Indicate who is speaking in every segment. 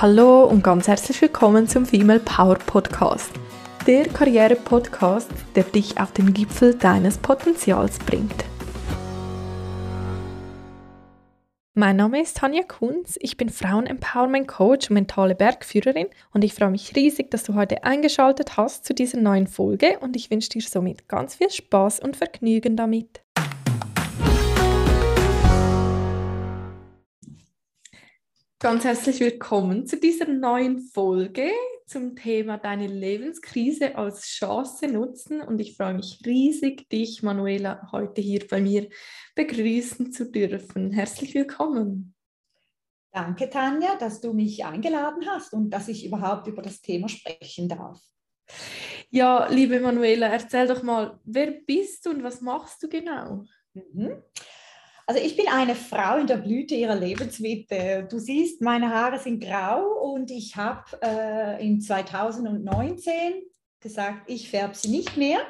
Speaker 1: Hallo und ganz herzlich willkommen zum Female Power Podcast. Der Karriere-Podcast, der dich auf den Gipfel deines Potenzials bringt. Mein Name ist Tanja Kunz, ich bin Frauen-Empowerment-Coach und mentale Bergführerin und ich freue mich riesig, dass du heute eingeschaltet hast zu dieser neuen Folge und ich wünsche dir somit ganz viel Spaß und Vergnügen damit. Ganz herzlich willkommen zu dieser neuen Folge zum Thema Deine Lebenskrise als Chance nutzen. Und ich freue mich riesig, dich, Manuela, heute hier bei mir begrüßen zu dürfen. Herzlich willkommen.
Speaker 2: Danke, Tanja, dass du mich eingeladen hast und dass ich überhaupt über das Thema sprechen darf.
Speaker 1: Ja, liebe Manuela, erzähl doch mal, wer bist du und was machst du genau? Mhm.
Speaker 2: Also ich bin eine Frau in der Blüte ihrer Lebensmitte. Du siehst, meine Haare sind grau und ich habe äh, in 2019 gesagt, ich färbe sie nicht mehr.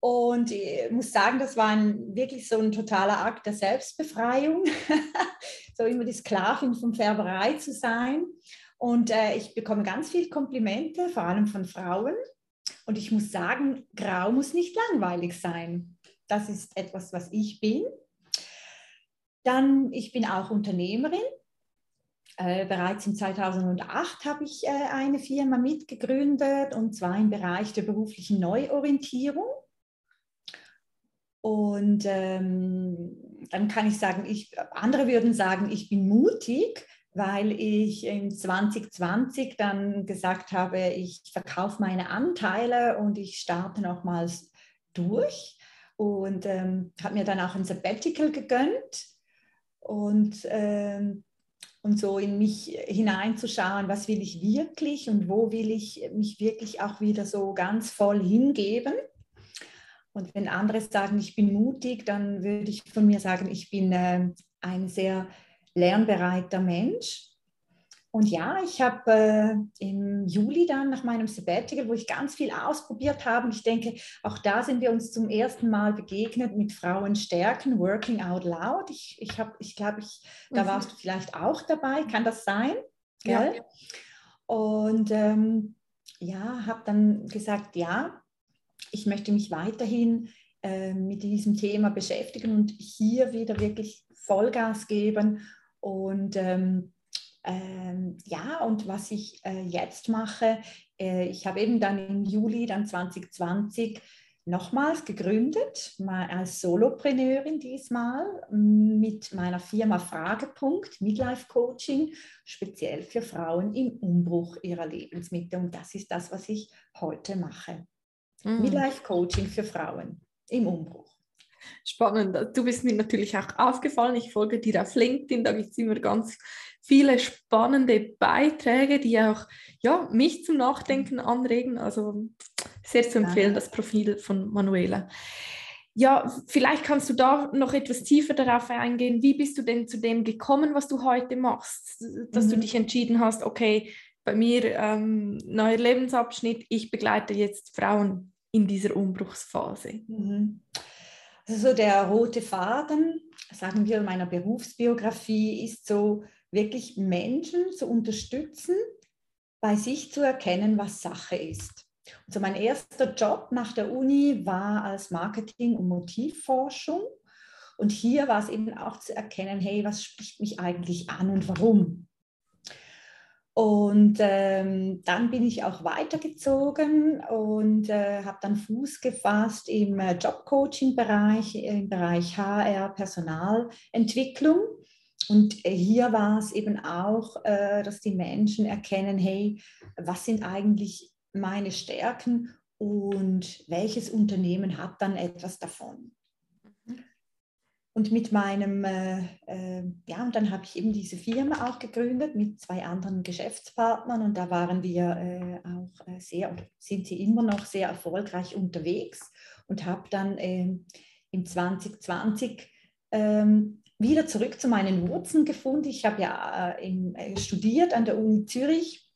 Speaker 2: Und ich muss sagen, das war ein, wirklich so ein totaler Akt der Selbstbefreiung, so immer die Sklavin von Färberei zu sein. Und äh, ich bekomme ganz viele Komplimente, vor allem von Frauen. Und ich muss sagen, grau muss nicht langweilig sein. Das ist etwas, was ich bin. Dann, ich bin auch Unternehmerin. Äh, bereits im 2008 habe ich äh, eine Firma mitgegründet und zwar im Bereich der beruflichen Neuorientierung. Und ähm, dann kann ich sagen, ich, andere würden sagen, ich bin mutig, weil ich in 2020 dann gesagt habe, ich verkaufe meine Anteile und ich starte nochmals durch und ähm, habe mir dann auch ein Sabbatical gegönnt und, ähm, und so in mich hineinzuschauen, was will ich wirklich und wo will ich mich wirklich auch wieder so ganz voll hingeben. Und wenn andere sagen, ich bin mutig, dann würde ich von mir sagen, ich bin äh, ein sehr lernbereiter Mensch und ja, ich habe äh, im Juli dann nach meinem Sabbatical, wo ich ganz viel ausprobiert habe, und ich denke, auch da sind wir uns zum ersten Mal begegnet mit Frauen stärken, Working Out Loud. Ich, ich, ich glaube, ich, da mhm. warst du vielleicht auch dabei, kann das sein? Ja. Und ähm, ja, habe dann gesagt, ja, ich möchte mich weiterhin äh, mit diesem Thema beschäftigen und hier wieder wirklich Vollgas geben und ähm, ähm, ja, und was ich äh, jetzt mache, äh, ich habe eben dann im Juli dann 2020 nochmals gegründet, mal als Solopreneurin diesmal mit meiner Firma Fragepunkt, Midlife Coaching, speziell für Frauen im Umbruch ihrer Lebensmittel. Und das ist das, was ich heute mache. Mhm. Midlife Coaching für Frauen im Umbruch.
Speaker 1: Spannend. Du bist mir natürlich auch aufgefallen. Ich folge dir auf LinkedIn, da gibt es immer ganz viele spannende Beiträge, die auch ja, mich zum Nachdenken anregen. Also sehr zu empfehlen, das Profil von Manuela. Ja, vielleicht kannst du da noch etwas tiefer darauf eingehen. Wie bist du denn zu dem gekommen, was du heute machst? Dass mhm. du dich entschieden hast, okay, bei mir ähm, neuer Lebensabschnitt, ich begleite jetzt Frauen in dieser Umbruchsphase. Mhm.
Speaker 2: Also der rote Faden, sagen wir, meiner Berufsbiografie ist so, wirklich Menschen zu unterstützen, bei sich zu erkennen, was Sache ist. Also mein erster Job nach der Uni war als Marketing- und Motivforschung. Und hier war es eben auch zu erkennen, hey, was spricht mich eigentlich an und warum? Und ähm, dann bin ich auch weitergezogen und äh, habe dann Fuß gefasst im äh, Jobcoaching-Bereich, im Bereich HR, Personalentwicklung. Und äh, hier war es eben auch, äh, dass die Menschen erkennen, hey, was sind eigentlich meine Stärken und welches Unternehmen hat dann etwas davon. Und mit meinem, äh, äh, ja, und dann habe ich eben diese Firma auch gegründet mit zwei anderen Geschäftspartnern und da waren wir äh, auch äh, sehr, sind sie immer noch sehr erfolgreich unterwegs und habe dann ähm, im 2020 ähm, wieder zurück zu meinen Wurzeln gefunden. Ich habe ja äh, in, äh, studiert an der Uni Zürich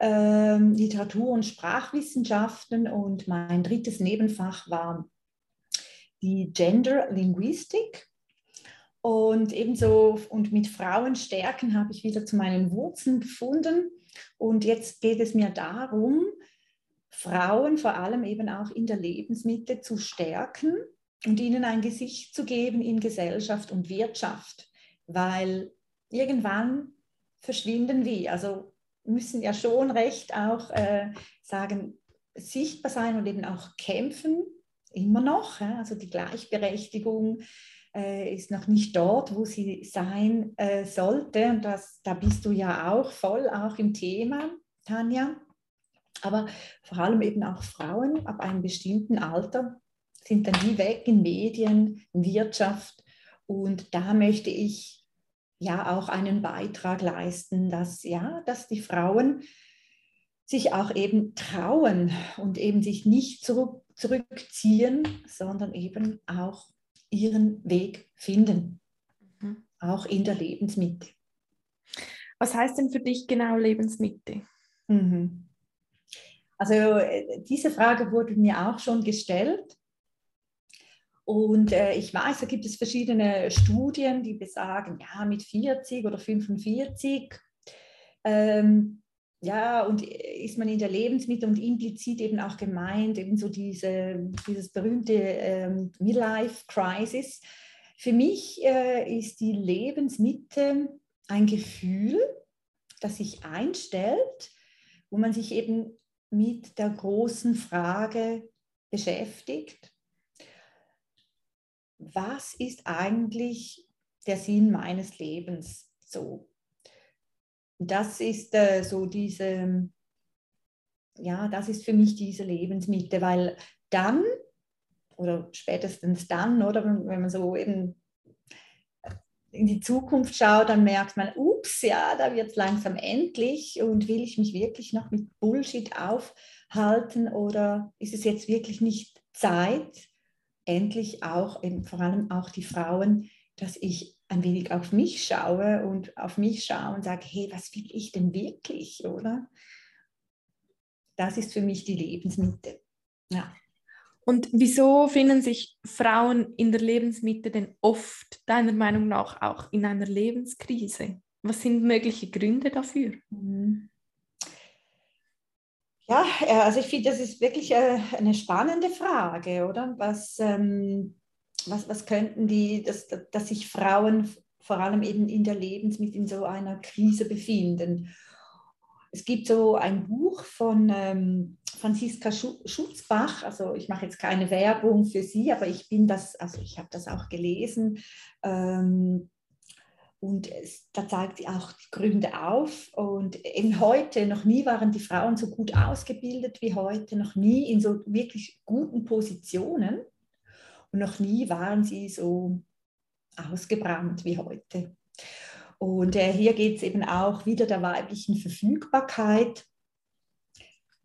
Speaker 2: ähm, Literatur- und Sprachwissenschaften und mein drittes Nebenfach war die Gender Linguistik. Und ebenso und mit Frauen stärken habe ich wieder zu meinen Wurzeln gefunden. Und jetzt geht es mir darum, Frauen vor allem eben auch in der Lebensmitte zu stärken und ihnen ein Gesicht zu geben in Gesellschaft und Wirtschaft, weil irgendwann verschwinden wir. Also müssen ja schon recht auch äh, sagen, sichtbar sein und eben auch kämpfen, immer noch. Ja? Also die Gleichberechtigung äh, ist noch nicht dort, wo sie sein äh, sollte. Und das, da bist du ja auch voll, auch im Thema, Tanja. Aber vor allem eben auch Frauen ab einem bestimmten Alter sind dann nie weg in Medien, in Wirtschaft. Und da möchte ich ja auch einen Beitrag leisten, dass, ja, dass die Frauen sich auch eben trauen und eben sich nicht zurück, zurückziehen, sondern eben auch ihren Weg finden, mhm. auch in der Lebensmitte.
Speaker 1: Was heißt denn für dich genau Lebensmitte? Mhm.
Speaker 2: Also äh, diese Frage wurde mir auch schon gestellt. Und äh, ich weiß, da gibt es verschiedene Studien, die besagen, ja, mit 40 oder 45, ähm, ja, und ist man in der Lebensmitte und implizit eben auch gemeint, eben so diese, dieses berühmte ähm, Midlife-Crisis. Für mich äh, ist die Lebensmitte ein Gefühl, das sich einstellt, wo man sich eben mit der großen Frage beschäftigt was ist eigentlich der Sinn meines Lebens so? Das ist äh, so diese, ja, das ist für mich diese Lebensmitte, weil dann oder spätestens dann, oder wenn man so eben in die Zukunft schaut, dann merkt man, ups, ja, da wird es langsam endlich und will ich mich wirklich noch mit Bullshit aufhalten oder ist es jetzt wirklich nicht Zeit, endlich auch, vor allem auch die Frauen, dass ich ein wenig auf mich schaue und auf mich schaue und sage, hey, was will ich denn wirklich, oder? Das ist für mich die Lebensmitte. Ja.
Speaker 1: Und wieso finden sich Frauen in der Lebensmitte denn oft, deiner Meinung nach, auch in einer Lebenskrise? Was sind mögliche Gründe dafür? Mhm.
Speaker 2: Ja, äh, also ich finde, das ist wirklich äh, eine spannende Frage, oder? Was, ähm, was, was könnten die, dass, dass sich Frauen vor allem eben in der Lebensmitte in so einer Krise befinden? Es gibt so ein Buch von ähm, Franziska Schutzbach, also ich mache jetzt keine Werbung für sie, aber ich bin das, also ich habe das auch gelesen. Ähm, und es, da zeigt sie auch die Gründe auf. Und eben heute, noch nie waren die Frauen so gut ausgebildet wie heute, noch nie in so wirklich guten Positionen. Und noch nie waren sie so ausgebrannt wie heute. Und äh, hier geht es eben auch wieder der weiblichen Verfügbarkeit.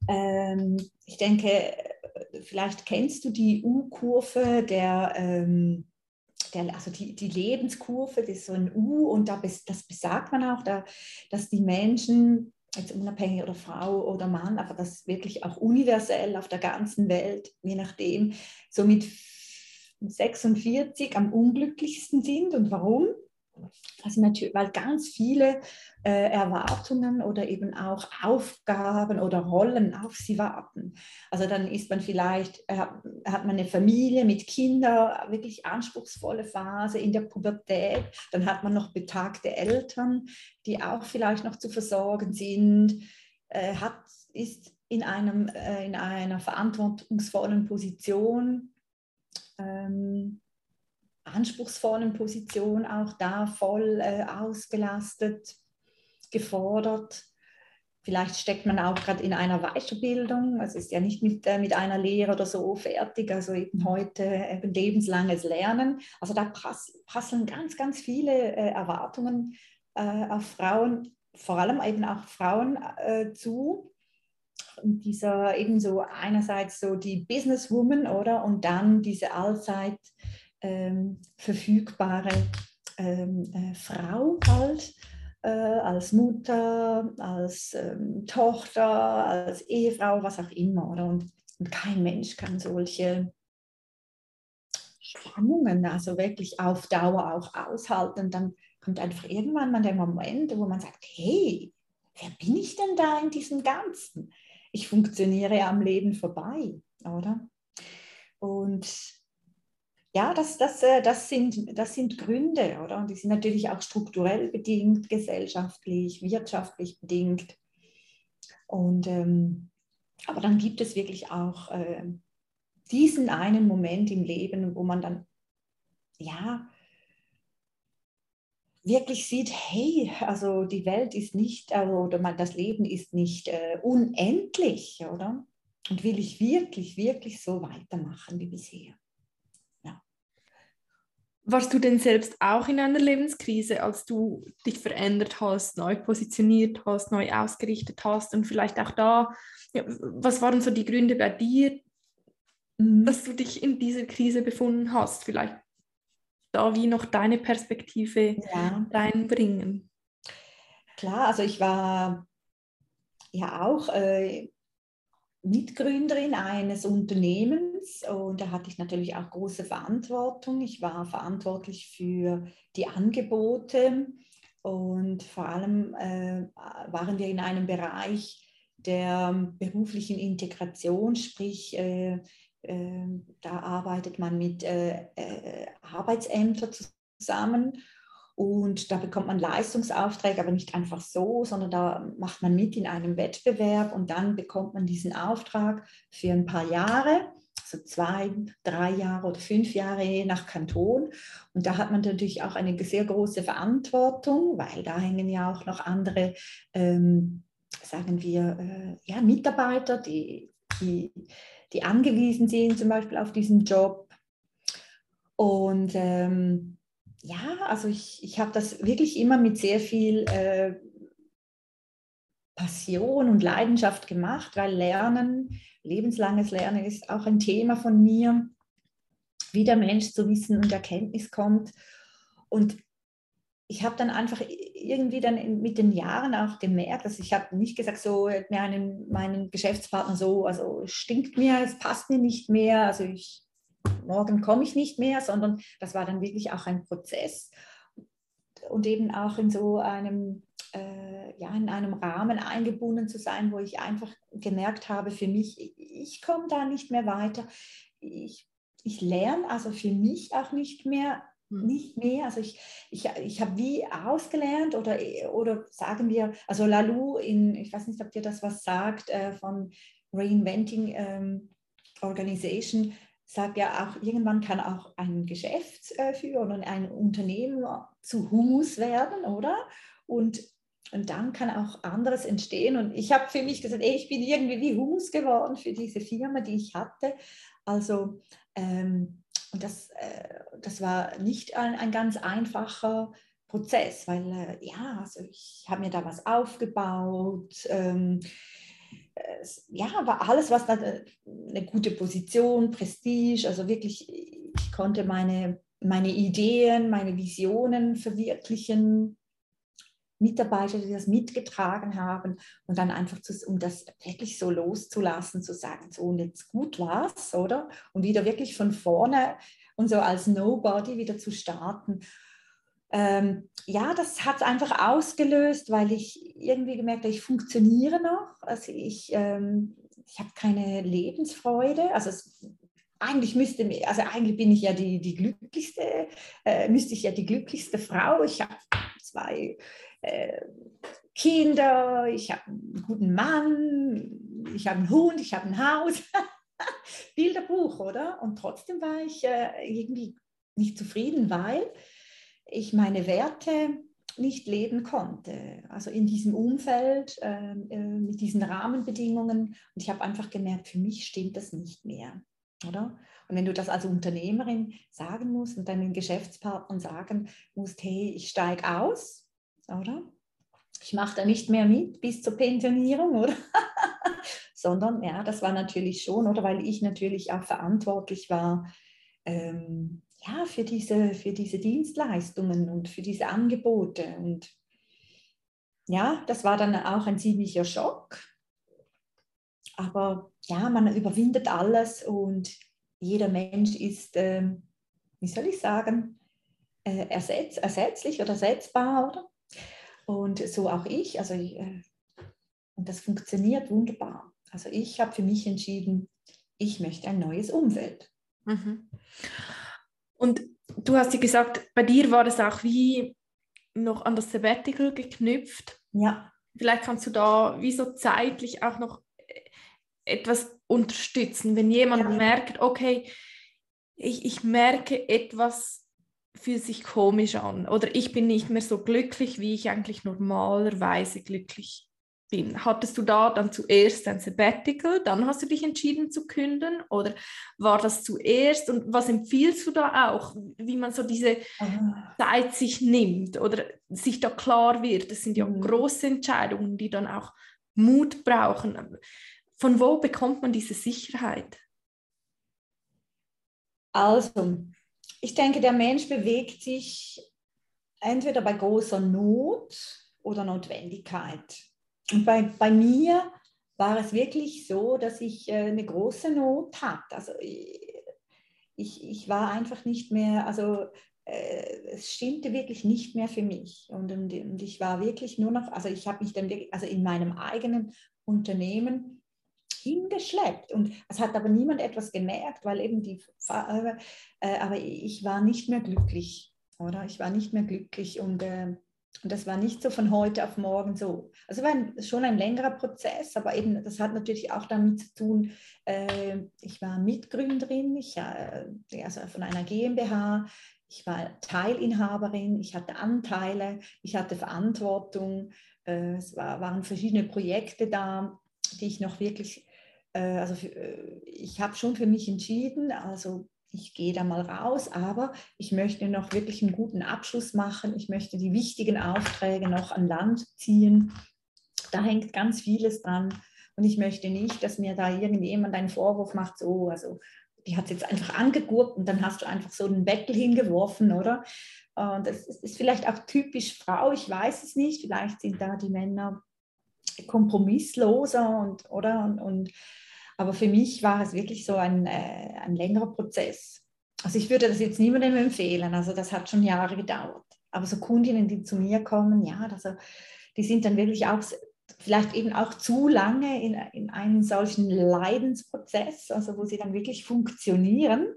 Speaker 2: Ähm, ich denke, äh, vielleicht kennst du die U-Kurve der ähm, der, also die, die Lebenskurve, das ist so ein U und da, das besagt man auch, da, dass die Menschen, jetzt unabhängig oder Frau oder Mann, aber das wirklich auch universell auf der ganzen Welt, je nachdem, so mit 46 am unglücklichsten sind. Und warum? Also natürlich, weil ganz viele äh, Erwartungen oder eben auch Aufgaben oder Rollen auf sie warten. Also dann ist man vielleicht, äh, hat man eine Familie mit Kindern, wirklich anspruchsvolle Phase in der Pubertät, dann hat man noch betagte Eltern, die auch vielleicht noch zu versorgen sind, äh, hat, ist in, einem, äh, in einer verantwortungsvollen Position. Ähm, anspruchsvollen Position auch da voll äh, ausgelastet, gefordert. Vielleicht steckt man auch gerade in einer Weiterbildung, also ist ja nicht mit, äh, mit einer Lehre oder so fertig, also eben heute eben lebenslanges Lernen. Also da pass, passen ganz, ganz viele äh, Erwartungen äh, auf Frauen, vor allem eben auch Frauen äh, zu. Und dieser eben so einerseits so die Businesswoman, oder? Und dann diese allzeit ähm, verfügbare ähm, äh, Frau halt, äh, als Mutter, als ähm, Tochter, als Ehefrau, was auch immer. Oder? Und, und kein Mensch kann solche Spannungen, also wirklich auf Dauer auch aushalten. Dann kommt einfach irgendwann mal der Moment, wo man sagt, hey, wer bin ich denn da in diesem Ganzen? Ich funktioniere am Leben vorbei, oder? Und ja, das, das, äh, das, sind, das sind Gründe, oder? Und die sind natürlich auch strukturell bedingt, gesellschaftlich, wirtschaftlich bedingt. Und, ähm, aber dann gibt es wirklich auch äh, diesen einen Moment im Leben, wo man dann, ja, wirklich sieht, hey, also die Welt ist nicht, also, oder man, das Leben ist nicht äh, unendlich, oder? Und will ich wirklich, wirklich so weitermachen wie bisher?
Speaker 1: Warst du denn selbst auch in einer Lebenskrise, als du dich verändert hast, neu positioniert hast, neu ausgerichtet hast und vielleicht auch da, ja, was waren so die Gründe bei dir, mhm. dass du dich in dieser Krise befunden hast? Vielleicht da wie noch deine Perspektive ja. reinbringen.
Speaker 2: Klar, also ich war ja auch äh, Mitgründerin eines Unternehmens und da hatte ich natürlich auch große Verantwortung. Ich war verantwortlich für die Angebote und vor allem äh, waren wir in einem Bereich der beruflichen Integration, sprich äh, ähm, da arbeitet man mit äh, äh, Arbeitsämtern zusammen und da bekommt man Leistungsaufträge, aber nicht einfach so, sondern da macht man mit in einem Wettbewerb und dann bekommt man diesen Auftrag für ein paar Jahre, so zwei, drei Jahre oder fünf Jahre je nach Kanton. Und da hat man natürlich auch eine sehr große Verantwortung, weil da hängen ja auch noch andere, ähm, sagen wir, äh, ja, Mitarbeiter, die, die die angewiesen sind zum Beispiel auf diesen Job. Und ähm, ja, also ich, ich habe das wirklich immer mit sehr viel äh, Passion und Leidenschaft gemacht, weil Lernen, lebenslanges Lernen ist auch ein Thema von mir, wie der Mensch zu Wissen und Erkenntnis kommt. Und ich habe dann einfach irgendwie dann mit den Jahren auch gemerkt, dass ich habe nicht gesagt, so meinen, meinen Geschäftspartner so, also stinkt mir, es passt mir nicht mehr, also ich, morgen komme ich nicht mehr, sondern das war dann wirklich auch ein Prozess und eben auch in so einem, äh, ja, in einem Rahmen eingebunden zu sein, wo ich einfach gemerkt habe, für mich, ich komme da nicht mehr weiter. Ich, ich lerne also für mich auch nicht mehr hm. nicht mehr. Also ich, ich, ich habe wie ausgelernt oder, oder sagen wir, also Lalu in, ich weiß nicht, ob dir das was sagt, äh, von Reinventing ähm, Organization, sagt ja auch, irgendwann kann auch ein Geschäftsführer oder ein Unternehmen zu Humus werden, oder? Und, und dann kann auch anderes entstehen. Und ich habe für mich gesagt, ey, ich bin irgendwie wie Humus geworden für diese Firma, die ich hatte. Also ähm, und das, äh, das war nicht ein, ein ganz einfacher Prozess, weil äh, ja, also ich habe mir da was aufgebaut. Ähm, ja, war alles, was da äh, eine gute Position, Prestige, also wirklich, ich konnte meine, meine Ideen, meine Visionen verwirklichen. Mitarbeiter, die das mitgetragen haben und dann einfach, zu, um das wirklich so loszulassen, zu sagen, so und jetzt gut war's, oder? Und wieder wirklich von vorne und so als Nobody wieder zu starten. Ähm, ja, das hat es einfach ausgelöst, weil ich irgendwie gemerkt habe, ich funktioniere noch. Also ich, ähm, ich habe keine Lebensfreude. Also es, eigentlich müsste also eigentlich bin ich ja die, die glücklichste, äh, müsste ich ja die glücklichste Frau. Ich habe zwei äh, Kinder, ich habe einen guten Mann, ich habe einen Hund, ich habe ein Haus. Bilderbuch, oder? Und trotzdem war ich äh, irgendwie nicht zufrieden, weil ich meine Werte nicht leben konnte. Also in diesem Umfeld, ähm, äh, mit diesen Rahmenbedingungen. Und ich habe einfach gemerkt, für mich stimmt das nicht mehr. Oder? Und wenn du das als Unternehmerin sagen musst und deinen Geschäftspartnern sagen musst, hey, ich steige aus, oder? Ich mache da nicht mehr mit bis zur Pensionierung, oder? Sondern ja, das war natürlich schon, oder weil ich natürlich auch verantwortlich war, ähm, ja, für diese, für diese Dienstleistungen und für diese Angebote. Und ja, das war dann auch ein ziemlicher Schock. Aber ja, man überwindet alles und jeder Mensch ist ähm, wie soll ich sagen, äh, ersetz, ersetzlich oder ersetzbar, oder? Und so auch ich, also äh, und das funktioniert wunderbar. Also ich habe für mich entschieden, ich möchte ein neues Umfeld. Mhm.
Speaker 1: Und du hast ja gesagt, bei dir war es auch wie noch an das Sabbatical geknüpft.
Speaker 2: Ja.
Speaker 1: Vielleicht kannst du da wie so zeitlich auch noch etwas unterstützen, wenn jemand ja. merkt, okay, ich, ich merke etwas fühlt sich komisch an oder ich bin nicht mehr so glücklich, wie ich eigentlich normalerweise glücklich bin. Hattest du da dann zuerst ein Sabbatical, dann hast du dich entschieden zu künden oder war das zuerst und was empfiehlst du da auch, wie man so diese ah. Zeit sich nimmt oder sich da klar wird? Das sind ja mhm. große Entscheidungen, die dann auch Mut brauchen. Von wo bekommt man diese Sicherheit?
Speaker 2: Also, ich denke, der Mensch bewegt sich entweder bei großer Not oder Notwendigkeit. Und bei, bei mir war es wirklich so, dass ich äh, eine große Not hatte. Also ich, ich war einfach nicht mehr, also äh, es stimmte wirklich nicht mehr für mich. Und, und, ich war wirklich nur noch, also ich habe mich dann wirklich, also in meinem eigenen Unternehmen hingeschleppt. Und es hat aber niemand etwas gemerkt, weil eben die, äh, äh, aber ich war nicht mehr glücklich, oder? Ich war nicht mehr glücklich und, äh, und das war nicht so von heute auf morgen so. Also war ein, schon ein längerer Prozess, aber eben das hat natürlich auch damit zu tun, äh, ich war Mitgründerin, ich, äh, also von einer GmbH, ich war Teilinhaberin, ich hatte Anteile, ich hatte Verantwortung, äh, es war, waren verschiedene Projekte da, die ich noch wirklich äh, also für, äh, ich habe schon für mich entschieden, also ich gehe da mal raus, aber ich möchte noch wirklich einen guten Abschluss machen. Ich möchte die wichtigen Aufträge noch an Land ziehen. Da hängt ganz vieles dran. Und ich möchte nicht, dass mir da irgendjemand einen Vorwurf macht, so, also die hat es jetzt einfach angegurkt und dann hast du einfach so einen Bettel hingeworfen, oder? Und das ist vielleicht auch typisch Frau, ich weiß es nicht. Vielleicht sind da die Männer kompromissloser und, oder? Und, und aber für mich war es wirklich so ein, äh, ein längerer Prozess. Also ich würde das jetzt niemandem empfehlen, also das hat schon Jahre gedauert. Aber so Kundinnen, die zu mir kommen, ja, also die sind dann wirklich auch vielleicht eben auch zu lange in, in einem solchen Leidensprozess, also wo sie dann wirklich funktionieren.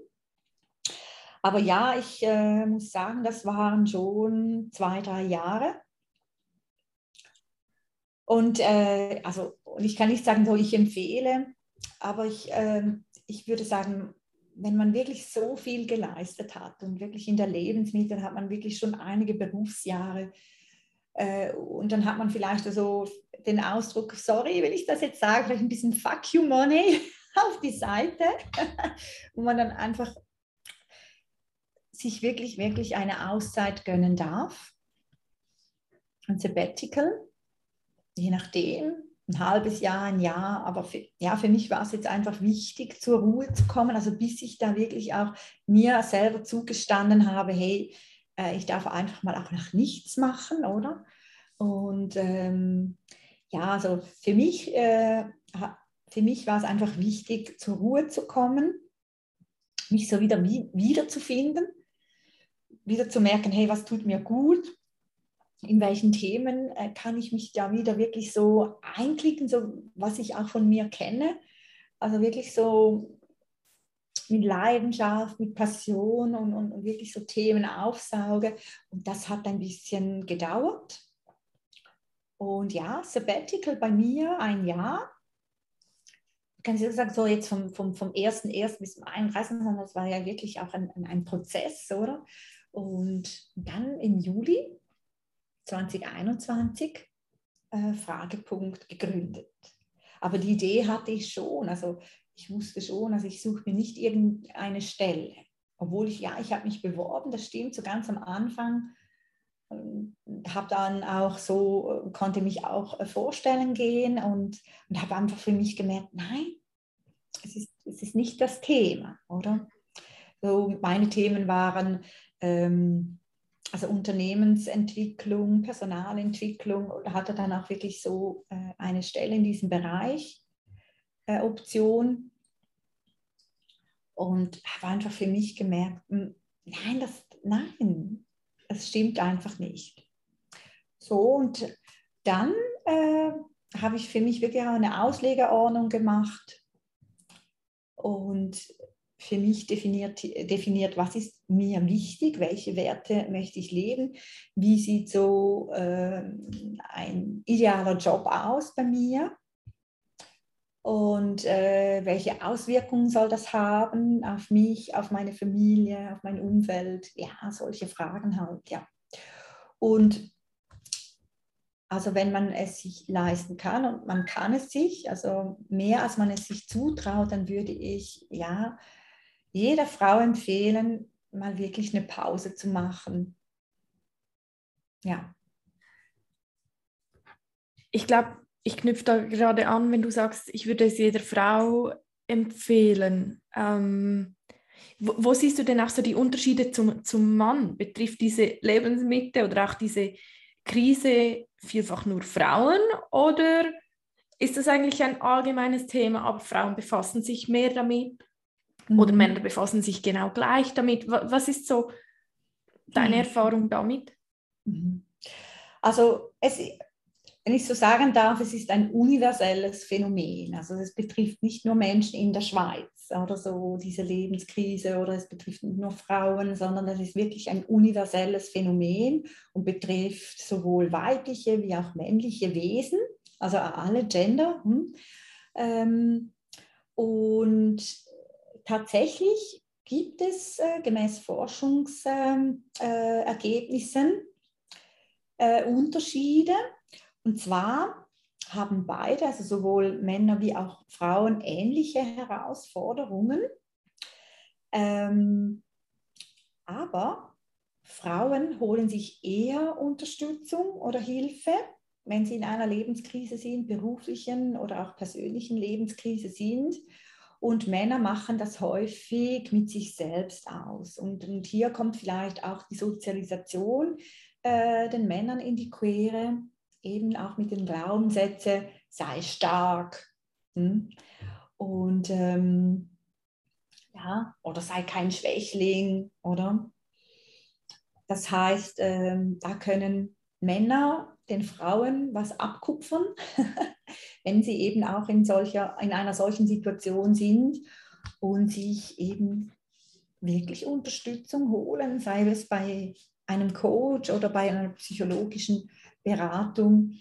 Speaker 2: Aber ja, ich äh, muss sagen, das waren schon zwei, drei Jahre. Und äh, also, und ich kann nicht sagen, so ich empfehle, aber ich, äh, ich würde sagen, wenn man wirklich so viel geleistet hat und wirklich in der Lebensmittel hat man wirklich schon einige Berufsjahre äh, und dann hat man vielleicht so den Ausdruck, sorry, will ich das jetzt sagen, vielleicht ein bisschen Fuck you Money auf die Seite, wo man dann einfach sich wirklich, wirklich eine Auszeit gönnen darf. Ein Sabbatical, je nachdem, ein halbes Jahr, ein Jahr, aber für, ja, für mich war es jetzt einfach wichtig, zur Ruhe zu kommen, also bis ich da wirklich auch mir selber zugestanden habe, hey, äh, ich darf einfach mal auch nach nichts machen, oder? Und ähm, ja, also für mich, äh, für mich war es einfach wichtig, zur Ruhe zu kommen, mich so wieder wiederzufinden, wieder zu merken, hey, was tut mir gut, in welchen Themen äh, kann ich mich da wieder wirklich so einklicken, so was ich auch von mir kenne. Also wirklich so mit Leidenschaft, mit Passion und, und, und wirklich so Themen aufsauge. Und das hat ein bisschen gedauert. Und ja, Sabbatical bei mir ein Jahr. Ich kann ich sagen, so jetzt vom, vom, vom 1.1. bis zum 31. Das war ja wirklich auch ein, ein Prozess, oder? Und dann im Juli 2021 äh, Fragepunkt gegründet. Aber die Idee hatte ich schon, also ich wusste schon, also ich suche mir nicht irgendeine Stelle. Obwohl ich, ja, ich habe mich beworben, das stimmt, so ganz am Anfang ähm, habe dann auch so, konnte mich auch äh, vorstellen gehen und, und habe einfach für mich gemerkt, nein, es ist, es ist nicht das Thema, oder? So meine Themen waren ähm, also Unternehmensentwicklung, Personalentwicklung oder hatte dann auch wirklich so äh, eine Stelle in diesem Bereich, äh, Option. Und habe einfach für mich gemerkt, hm, nein, das, nein, es stimmt einfach nicht. So, und dann äh, habe ich für mich wirklich auch eine Auslegerordnung gemacht und für mich definiert, definiert, was ist mir wichtig, welche Werte möchte ich leben, wie sieht so äh, ein idealer Job aus bei mir und äh, welche Auswirkungen soll das haben auf mich, auf meine Familie, auf mein Umfeld, ja, solche Fragen halt, ja. Und also wenn man es sich leisten kann und man kann es sich, also mehr als man es sich zutraut, dann würde ich ja jeder Frau empfehlen, mal wirklich eine Pause zu machen. Ja.
Speaker 1: Ich glaube, ich knüpfe da gerade an, wenn du sagst, ich würde es jeder Frau empfehlen. Ähm, wo, wo, siehst du denn auch so die Unterschiede zum, zum Mann? Betrifft diese Lebensmitte oder auch diese Krise vielfach nur Frauen oder ist das eigentlich ein allgemeines Thema, aber Frauen befassen sich mehr damit mhm. oder Männer befassen sich genau gleich damit? Was ist so deine mhm. Erfahrung damit?
Speaker 2: Mhm. Also es, wenn ich so sagen darf, es ist ein universelles Phänomen. Also es betrifft nicht nur Menschen in der Schweiz oder so, diese Lebenskrise, oder es betrifft nicht nur Frauen, sondern es ist wirklich ein universelles Phänomen und betrifft sowohl weibliche wie auch männliche Wesen, also alle Gender. Hm. Ähm, und tatsächlich gibt es äh, gemäß Forschungsergebnissen äh, äh, Unterschiede und zwar haben beide, also sowohl Männer wie auch Frauen, ähnliche Herausforderungen. Ähm, aber Frauen holen sich eher Unterstützung oder Hilfe, wenn sie in einer Lebenskrise sind, beruflichen oder auch persönlichen Lebenskrise sind. Und Männer machen das häufig mit sich selbst aus. Und, und hier kommt vielleicht auch die Sozialisation äh, den Männern in die Quere eben auch mit den Glaubenssätzen, sei stark. Hm? Und ähm, ja, oder sei kein Schwächling, oder? Das heißt, ähm, da können Männer den Frauen was abkupfern, wenn sie eben auch in, solcher, in einer solchen Situation sind und sich eben wirklich Unterstützung holen, sei es bei einem Coach oder bei einer psychologischen Beratung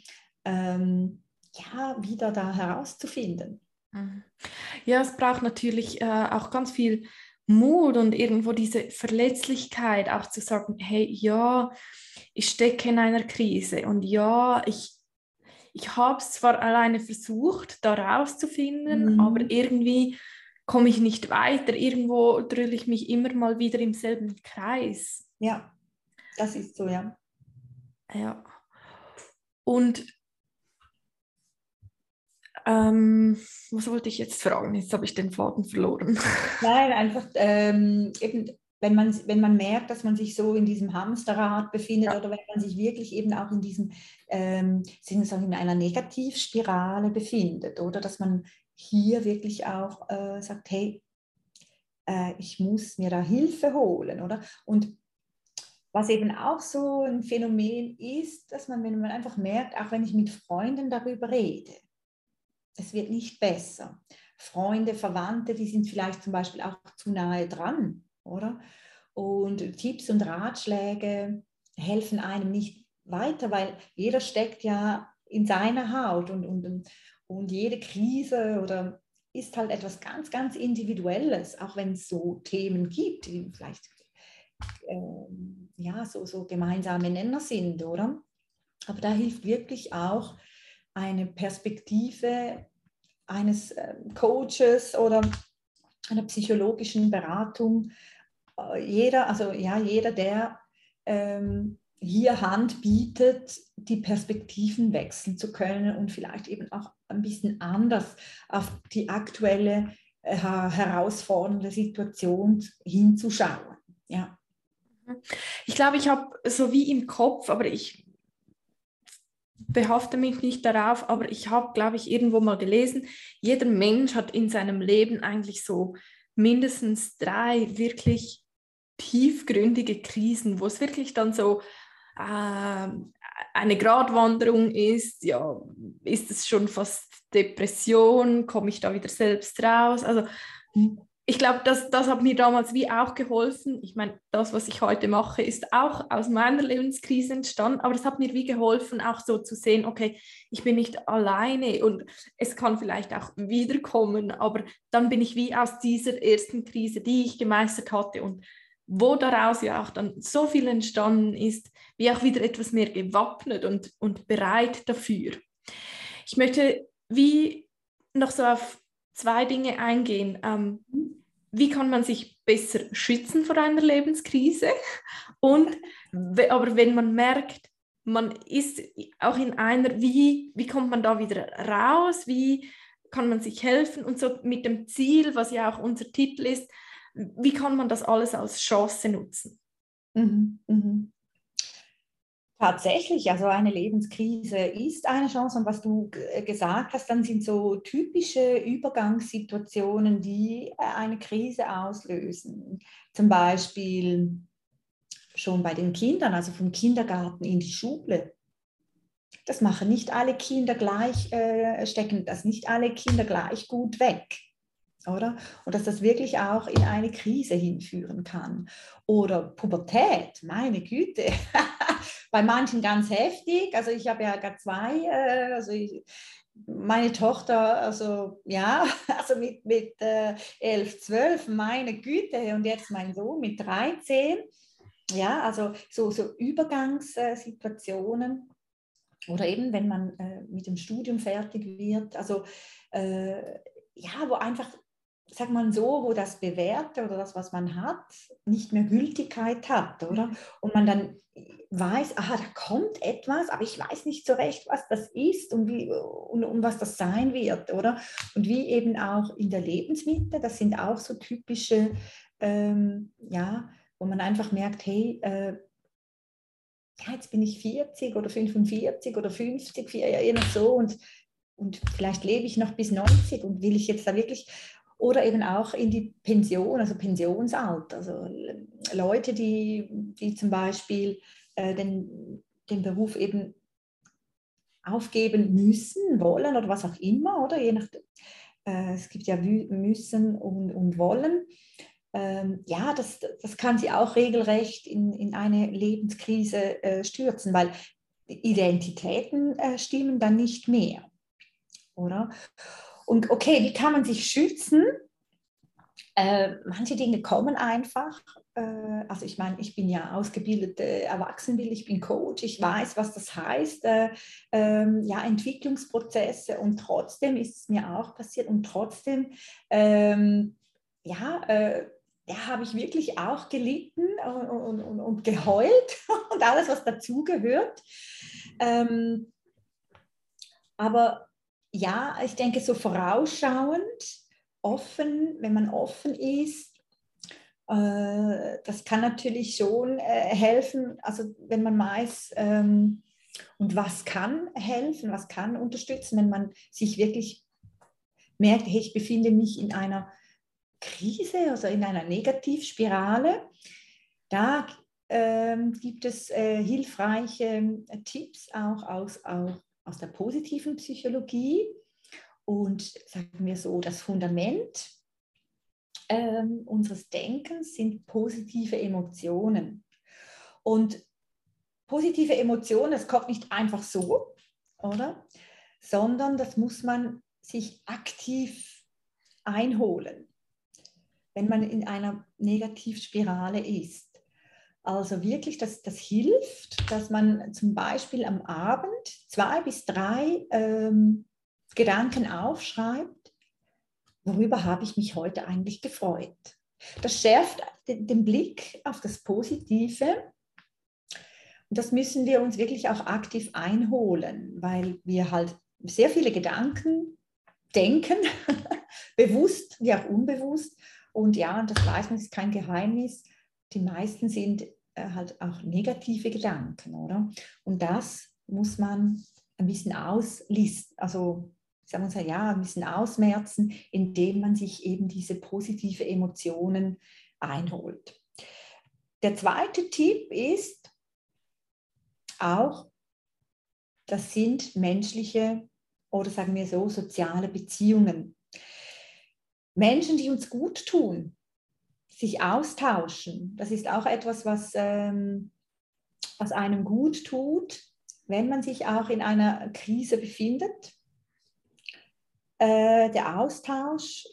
Speaker 2: ähm, ja, wieder da herauszufinden.
Speaker 1: Mhm. Ja, es braucht natürlich äh, auch ganz viel Mut und irgendwo diese Verletzlichkeit, auch zu sagen, hey, ja, ich stecke in einer Krise und ja, ich, ich habe es zwar alleine versucht, da rauszufinden, mhm. aber irgendwie komme ich nicht weiter. Irgendwo drülle ich mich immer mal wieder im selben Kreis.
Speaker 2: Ja, das ist so, ja.
Speaker 1: Ja. Und ähm, was wollte ich jetzt fragen? Jetzt habe ich den Faden verloren.
Speaker 2: Nein, einfach ähm, eben, wenn man, wenn man merkt, dass man sich so in diesem Hamsterrad befindet ja. oder wenn man sich wirklich eben auch in diesem, ähm, in einer Negativspirale befindet oder dass man hier wirklich auch äh, sagt, hey, äh, ich muss mir da Hilfe holen, oder? Und was eben auch so ein Phänomen ist, dass man, wenn man einfach merkt, auch wenn ich mit Freunden darüber rede, es wird nicht besser. Freunde, Verwandte, die sind vielleicht zum Beispiel auch zu nahe dran, oder? Und Tipps und Ratschläge helfen einem nicht weiter, weil jeder steckt ja in seiner Haut und, und, und jede Krise oder ist halt etwas ganz, ganz Individuelles, auch wenn es so Themen gibt, die vielleicht ähm, ja, so, so gemeinsame Nenner sind, oder? Aber da hilft wirklich auch eine Perspektive eines ähm, Coaches oder einer psychologischen Beratung. Jeder, also ja, jeder, der ähm, hier Hand bietet, die Perspektiven wechseln zu können und vielleicht eben auch ein bisschen anders auf die aktuelle äh, herausfordernde Situation hinzuschauen. Ja.
Speaker 1: Ich glaube, ich habe so wie im Kopf, aber ich behafte mich nicht darauf, aber ich habe, glaube ich, irgendwo mal gelesen, jeder Mensch hat in seinem Leben eigentlich so mindestens drei wirklich tiefgründige Krisen, wo es wirklich dann so äh, eine Gratwanderung ist, ja, ist es schon fast Depression, komme ich da wieder selbst raus? Also ich glaube, das, das hat mir damals wie auch geholfen. Ich meine, das, was ich heute mache, ist auch aus meiner Lebenskrise entstanden, aber das hat mir wie geholfen, auch so zu sehen, okay, ich bin nicht alleine und es kann vielleicht auch wiederkommen, aber dann bin ich wie aus dieser ersten Krise, die ich gemeistert hatte und wo daraus ja auch dann so viel entstanden ist, wie auch wieder etwas mehr gewappnet und, und bereit dafür. Ich möchte wie noch so auf zwei Dinge eingehen. Ähm, wie kann man sich besser schützen vor einer Lebenskrise? Und aber wenn man merkt, man ist auch in einer, wie, wie kommt man da wieder raus? Wie kann man sich helfen? Und so mit dem Ziel, was ja auch unser Titel ist, wie kann man das alles als Chance nutzen? Mhm,
Speaker 2: mhm. Tatsächlich, also eine Lebenskrise ist eine Chance und was du äh, gesagt hast, dann sind so typische Übergangssituationen, die äh, eine Krise auslösen. Zum Beispiel schon bei den Kindern, also vom Kindergarten in die Schule. Das machen nicht alle Kinder gleich, äh, stecken das nicht alle Kinder gleich gut weg oder? Und dass das wirklich auch in eine Krise hinführen kann. Oder Pubertät, meine Güte, bei manchen ganz heftig. Also ich habe ja gar zwei, äh, also ich, meine Tochter, also ja, also mit, mit äh, 11, 12, meine Güte, und jetzt mein Sohn mit 13. Ja, also so, so Übergangssituationen oder eben, wenn man äh, mit dem Studium fertig wird. Also äh, ja, wo einfach sag mal so, wo das Bewährte oder das, was man hat, nicht mehr Gültigkeit hat, oder? Mhm. Und man dann weiß, aha, da kommt etwas, aber ich weiß nicht so recht, was das ist und, wie, und, und was das sein wird, oder? Und wie eben auch in der Lebensmitte, das sind auch so typische, ähm, ja, wo man einfach merkt, hey, äh, ja, jetzt bin ich 40 oder 45 oder 50, je nach so und, und vielleicht lebe ich noch bis 90 und will ich jetzt da wirklich oder eben auch in die Pension, also Pensionsalter. Also Leute, die, die zum Beispiel äh, den, den Beruf eben aufgeben müssen, wollen oder was auch immer, oder je nach, äh, es gibt ja müssen und, und wollen. Ähm, ja, das, das kann sie auch regelrecht in, in eine Lebenskrise äh, stürzen, weil Identitäten äh, stimmen dann nicht mehr, oder? Und okay, wie kann man sich schützen? Äh, manche Dinge kommen einfach. Äh, also ich meine, ich bin ja ausgebildete Erwachsenenbild, ich bin Coach, ich weiß, was das heißt, äh, ähm, ja, Entwicklungsprozesse und trotzdem ist es mir auch passiert und trotzdem, ähm, ja, äh, ja, habe ich wirklich auch gelitten und, und, und geheult und alles, was dazugehört. Ähm, aber ja, ich denke, so vorausschauend, offen, wenn man offen ist, äh, das kann natürlich schon äh, helfen, also wenn man weiß, ähm, und was kann helfen, was kann unterstützen, wenn man sich wirklich merkt, hey, ich befinde mich in einer Krise, also in einer Negativspirale. Da ähm, gibt es äh, hilfreiche Tipps auch aus, auch aus der positiven Psychologie und sagen wir so, das Fundament ähm, unseres Denkens sind positive Emotionen. Und positive Emotionen, das kommt nicht einfach so, oder? Sondern das muss man sich aktiv einholen, wenn man in einer Negativspirale ist. Also wirklich, das, das hilft, dass man zum Beispiel am Abend zwei bis drei ähm, Gedanken aufschreibt, worüber habe ich mich heute eigentlich gefreut. Das schärft den, Blick auf das Positive. Und das müssen wir uns wirklich auch aktiv einholen, weil wir halt sehr viele Gedanken denken, bewusst wie auch unbewusst. Und ja, das weiß man, ist kein Geheimnis. Die meisten sind halt auch negative Gedanken, oder? Und das muss man ein bisschen auslisten, also sagen wir ja, ein bisschen ausmerzen, indem man sich eben diese positive Emotionen einholt. der zweite Tipp ist auch, das sind menschliche oder sagen wir so soziale Beziehungen. Menschen, die uns gut tun, sich austauschen, das ist auch etwas, was, ähm, was einem gut tut, wenn man sich auch in einer Krise befindet. Äh, der Austausch,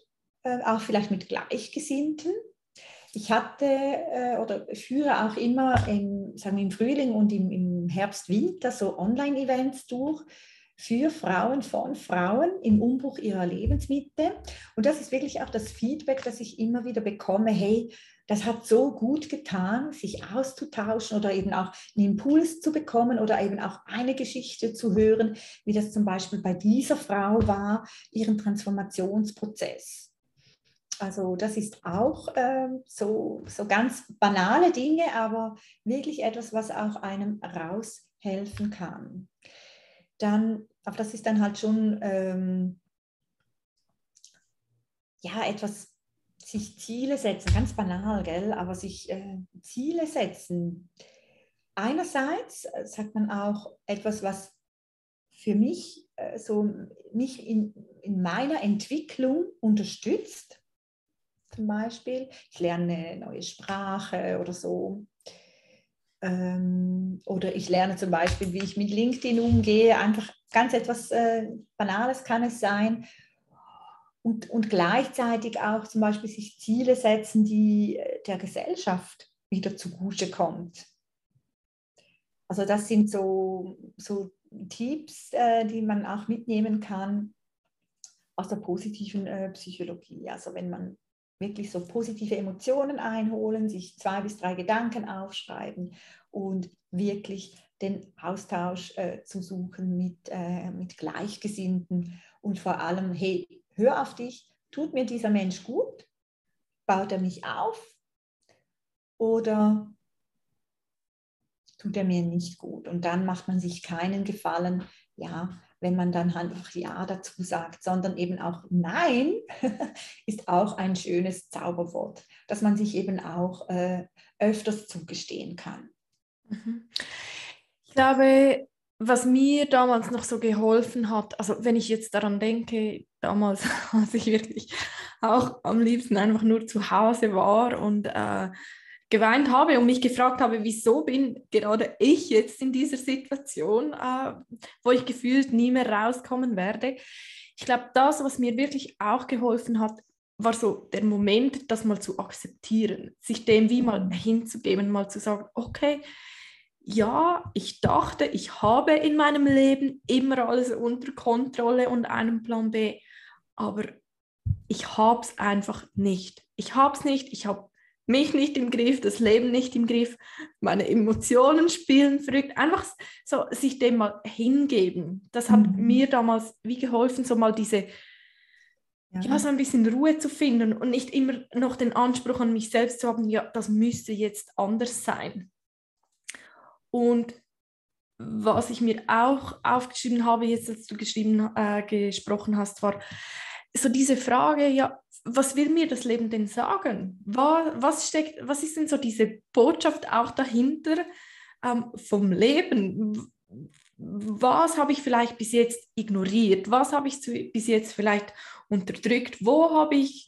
Speaker 2: äh, auch vielleicht mit Gleichgesinnten. Ich hatte äh, oder führe auch immer im, sagen wir, im Frühling und im, im Herbst, Winter so Online-Events durch für Frauen von Frauen im Umbruch ihrer Lebensmitte. Und das ist wirklich auch das Feedback, das ich immer wieder bekomme. Hey, das hat so gut getan, sich auszutauschen oder eben auch einen Impuls zu bekommen oder eben auch eine Geschichte zu hören, wie das zum Beispiel bei dieser Frau war, ihren Transformationsprozess. Also das ist auch ähm, so, so ganz banale Dinge, aber wirklich etwas, was auch einem raushelfen kann. Dann, aber das ist dann halt schon ähm, ja etwas sich Ziele setzen, ganz banal, gell, aber sich äh, Ziele setzen. Einerseits äh, sagt man auch etwas, was für mich äh, so mich in, in meiner Entwicklung unterstützt. Zum Beispiel, ich lerne eine neue Sprache oder so. Ähm, oder ich lerne zum Beispiel, wie ich mit LinkedIn umgehe. Einfach ganz etwas äh, Banales kann es sein und, und gleichzeitig auch zum Beispiel sich Ziele setzen, die äh, der Gesellschaft wieder zugute kommt. Also das sind so, so Tipps, äh, die man auch mitnehmen kann aus der positiven äh, Psychologie. Also wenn man wirklich so positive Emotionen einholen, sich zwei bis drei Gedanken aufschreiben und wirklich den Austausch äh, zu suchen mit, äh, mit Gleichgesinnten. Und vor allem, hey, hör auf dich, tut mir dieser Mensch gut, baut er mich auf? Oder tut er mir nicht gut? Und dann macht man sich keinen Gefallen, ja, wenn man dann einfach Ja dazu sagt, sondern eben auch Nein ist auch ein schönes Zauberwort, dass man sich eben auch äh, öfters zugestehen kann.
Speaker 1: Mhm. Ich glaube, was mir damals noch so geholfen hat, also wenn ich jetzt daran denke, damals, als ich wirklich auch am liebsten einfach nur zu Hause war und äh, geweint habe und mich gefragt habe, wieso bin gerade ich jetzt in dieser Situation, äh, wo ich gefühlt nie mehr rauskommen werde. Ich glaube, das, was mir wirklich auch geholfen hat, war so der Moment, das mal zu akzeptieren, sich dem wie mal hinzugeben, mal zu sagen, okay, ja, ich dachte, ich habe in meinem Leben immer alles unter Kontrolle und einen Plan B, aber ich habe es einfach nicht. Ich habe es nicht, ich habe mich nicht im Griff, das Leben nicht im Griff, meine Emotionen spielen verrückt. Einfach so sich dem mal hingeben. Das hat mhm. mir damals wie geholfen, so mal diese, ja. ja. so ein bisschen Ruhe zu finden und nicht immer noch den Anspruch an mich selbst zu haben, ja, das müsste jetzt anders sein. Und was ich mir auch aufgeschrieben habe, jetzt als du geschrieben, äh, gesprochen hast, war so diese Frage, ja, was will mir das Leben denn sagen? Was, steckt, was ist denn so diese Botschaft auch dahinter ähm, vom Leben? Was habe ich vielleicht bis jetzt ignoriert? Was habe ich zu, bis jetzt vielleicht unterdrückt? Wo habe ich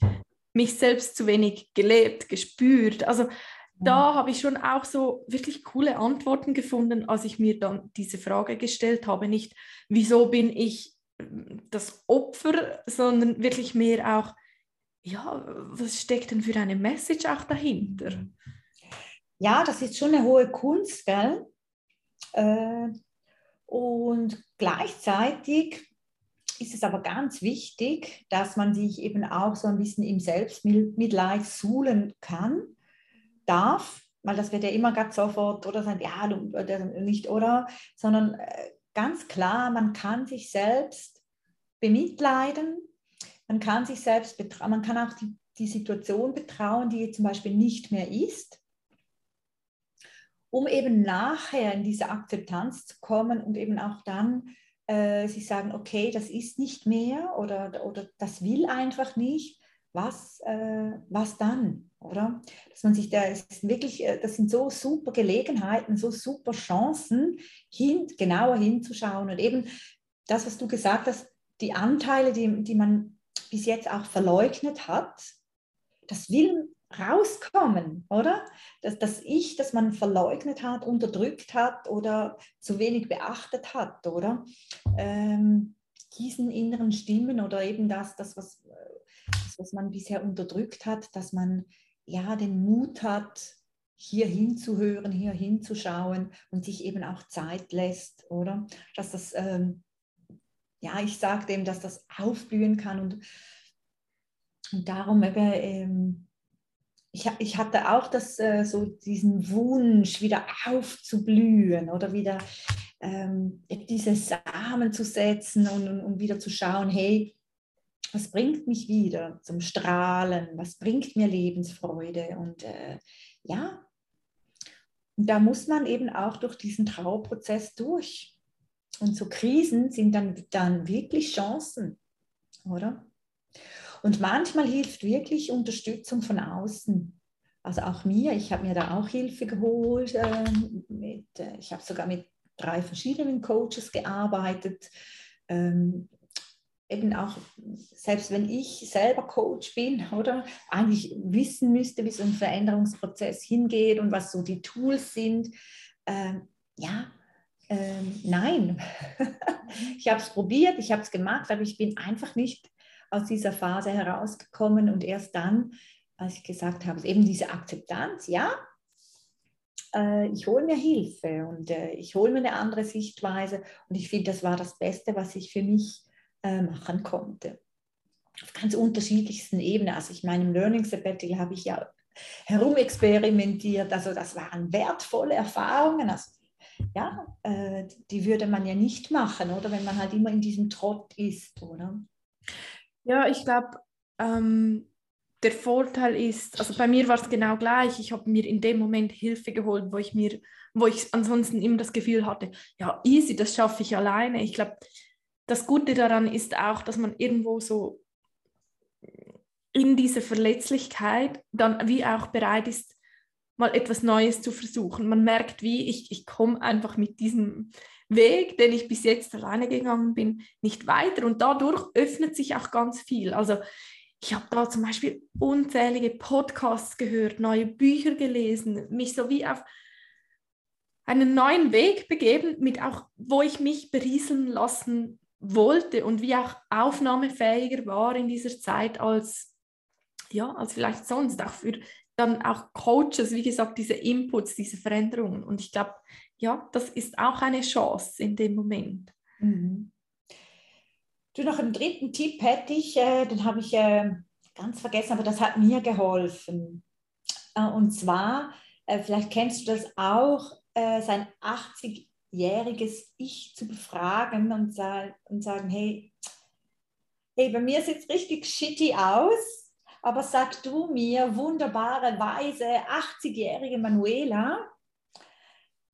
Speaker 1: mich selbst zu wenig gelebt, gespürt? Also da habe ich schon auch so wirklich coole Antworten gefunden, als ich mir dann diese Frage gestellt habe. Nicht, wieso bin ich ähm, das Opfer, sondern wirklich mehr auch, ja, was steckt denn für eine Message auch dahinter?
Speaker 2: Ja, das ist schon eine hohe Kunst, gell? Äh, und gleichzeitig ist es aber ganz wichtig, dass man sich eben auch so ein bisschen im Selbstmitleid suhlen kann darf, weil das wird ja immer ganz sofort oder sein, ja, du, nicht oder, sondern äh, ganz klar, man kann sich selbst bemitleiden, man kann sich selbst betrauen, man kann auch die, die Situation betrauen, die zum Beispiel nicht mehr ist, um eben nachher in diese Akzeptanz zu kommen und eben auch dann äh, sich sagen, okay, das ist nicht mehr oder, oder das will einfach nicht, was, äh, was dann? oder? Dass man sich da, ist wirklich, äh, das sind so super Gelegenheiten, so super Chancen, hin, genauer hinzuschauen und eben das, was du gesagt hast, die Anteile, die, die man bis jetzt auch verleugnet hat, das will rauskommen, oder? Das, das Ich, das man verleugnet hat, unterdrückt hat oder zu wenig beachtet hat, oder? Ähm, diesen inneren Stimmen oder eben das, das was, das, was man bisher unterdrückt hat, dass man ja den Mut hat, hier hinzuhören, hier hinzuschauen und sich eben auch Zeit lässt, oder? Dass das, ähm, ja, ich sage dem, dass das aufblühen kann und, und darum eben, ähm, ich, ich hatte auch das, äh, so diesen Wunsch, wieder aufzublühen oder wieder ähm, diese Samen zu setzen und, und, und wieder zu schauen, hey, was bringt mich wieder zum Strahlen, was bringt mir Lebensfreude? Und äh, ja, und da muss man eben auch durch diesen Trauerprozess durch. Und so Krisen sind dann, dann wirklich Chancen, oder? Und manchmal hilft wirklich Unterstützung von außen. Also auch mir, ich habe mir da auch Hilfe geholt. Äh, mit, äh, ich habe sogar mit drei verschiedenen Coaches gearbeitet. Ähm, eben auch, selbst wenn ich selber Coach bin, oder eigentlich wissen müsste, wie so ein Veränderungsprozess hingeht und was so die Tools sind. Ähm, ja, ähm, nein, ich habe es probiert, ich habe es gemacht, aber ich bin einfach nicht aus dieser Phase herausgekommen und erst dann, als ich gesagt habe, eben diese Akzeptanz, ja, äh, ich hole mir Hilfe und äh, ich hole mir eine andere Sichtweise und ich finde, das war das Beste, was ich für mich äh, machen konnte. Auf ganz unterschiedlichsten Ebenen. Also ich meine, im Learning Sabbatical habe ich ja herumexperimentiert. Also das waren wertvolle Erfahrungen. Also ja, äh, die würde man ja nicht machen, oder wenn man halt immer in diesem Trott ist, oder?
Speaker 1: Ja, ich glaube, ähm, der Vorteil ist, also bei mir war es genau gleich. Ich habe mir in dem Moment Hilfe geholt, wo ich mir, wo ich ansonsten immer das Gefühl hatte, ja, easy, das schaffe ich alleine. Ich glaube, das Gute daran ist auch, dass man irgendwo so in dieser Verletzlichkeit dann wie auch bereit ist, mal etwas Neues zu versuchen. Man merkt, wie ich, ich komme einfach mit diesem Weg, den ich bis jetzt alleine gegangen bin, nicht weiter. Und dadurch öffnet sich auch ganz viel. Also ich habe da zum Beispiel unzählige Podcasts gehört, neue Bücher gelesen, mich so wie auf einen neuen Weg begeben, mit auch, wo ich mich berieseln lassen wollte und wie auch aufnahmefähiger war in dieser Zeit als ja, als vielleicht sonst, auch für dann auch Coaches, wie gesagt, diese Inputs, diese Veränderungen. Und ich glaube, ja, das ist auch eine Chance in dem Moment. Mhm.
Speaker 2: Du, noch einen dritten Tipp hätte ich, äh, den habe ich äh, ganz vergessen, aber das hat mir geholfen. Äh, und zwar, äh, vielleicht kennst du das auch, äh, sein 80 jähriges Ich zu befragen und, sa und sagen, hey, hey, bei mir sieht es richtig shitty aus, aber sag du mir, wunderbare, weise, 80-jährige Manuela,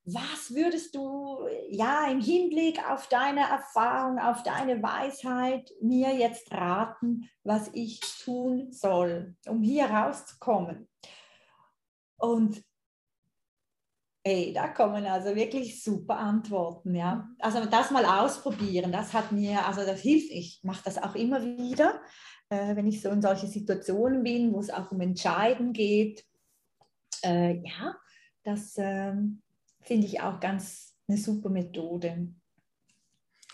Speaker 2: was würdest du ja im Hinblick auf deine Erfahrung, auf deine Weisheit mir jetzt raten, was ich tun soll, um hier rauszukommen? Und Ey, da kommen also wirklich super Antworten, ja. Also das mal ausprobieren, das hat mir, also das hilft, ich mache das auch immer wieder, äh, wenn ich so in solche Situationen bin, wo es auch um Entscheiden geht. Äh, ja, das äh, finde ich auch ganz eine super Methode.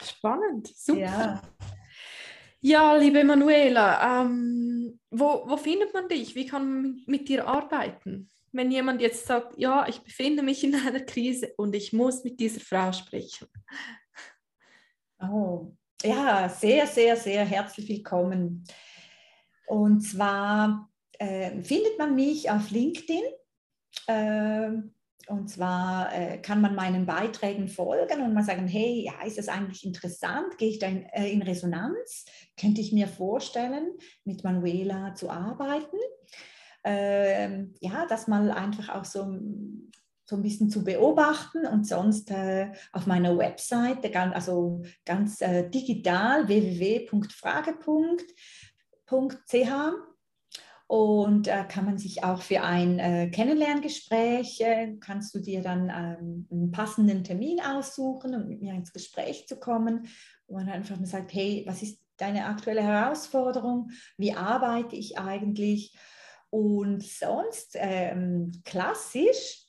Speaker 1: Spannend, super. Ja, ja liebe Manuela, ähm, wo, wo findet man dich? Wie kann man mit dir arbeiten? wenn jemand jetzt sagt, ja, ich befinde mich in einer Krise und ich muss mit dieser Frau sprechen?
Speaker 2: Oh, ja, sehr, sehr, sehr herzlich willkommen. Und zwar äh, findet man mich auf LinkedIn. Äh, und zwar äh, kann man meinen Beiträgen folgen und mal sagen, hey, ja, ist das eigentlich interessant? Gehe ich da in, äh, in Resonanz? Könnte ich mir vorstellen, mit Manuela zu arbeiten? ähm, ja, das mal einfach auch so, so ein bisschen zu beobachten und sonst äh, auf meiner Webseite, also ganz äh, digital www.frage.ch Und äh, kann man sich auch für ein äh, Kennenlerngespräch, äh, kannst du dir dann ähm, einen passenden Termin aussuchen, um mit mir ins Gespräch zu kommen, wo man einfach mal sagt, hey, was ist deine aktuelle Herausforderung? Wie arbeite ich eigentlich? Und sonst ähm, klassisch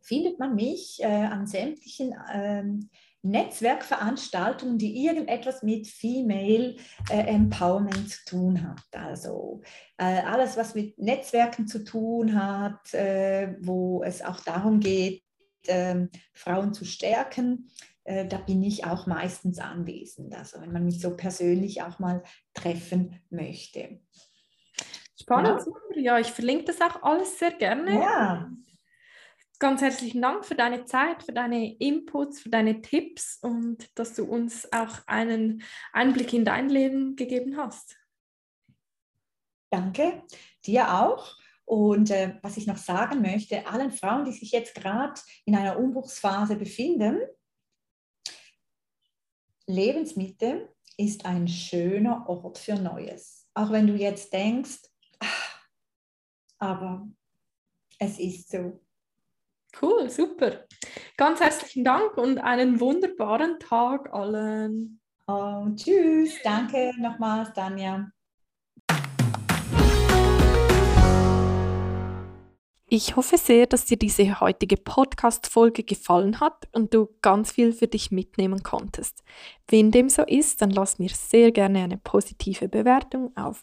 Speaker 2: findet man mich äh, an sämtlichen ähm, Netzwerkveranstaltungen, die irgendetwas mit Female äh, Empowerment zu tun hat. Also äh, alles, was mit Netzwerken zu tun hat, äh, wo es auch darum geht, ähm, Frauen zu stärken, äh, da bin ich auch meistens anwesend. Also wenn man mich so persönlich auch mal treffen möchte.
Speaker 1: Spannend, ja. Ja, ich verlinke das auch alles sehr gerne.
Speaker 2: Ja.
Speaker 1: Ganz herzlichen Dank für deine Zeit, für deine Inputs, für deine Tipps und dass du uns auch einen Einblick in dein Leben gegeben hast.
Speaker 2: Danke, dir auch. Und äh, was ich noch sagen möchte, allen Frauen, die sich jetzt gerade in einer Umbruchsphase befinden, Lebensmitte ist ein schöner Ort für Neues. Auch wenn du jetzt denkst, ach, aber es ist so.
Speaker 1: Cool, super. Ganz herzlichen Dank und einen wunderbaren Tag allen.
Speaker 2: Oh, tschüss, danke nochmals, Tanja.
Speaker 1: Ich hoffe sehr, dass dir diese heutige Podcast-Folge gefallen hat und du ganz viel für dich mitnehmen konntest. Wenn dem so ist, dann lass mir sehr gerne eine positive Bewertung auf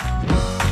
Speaker 1: Música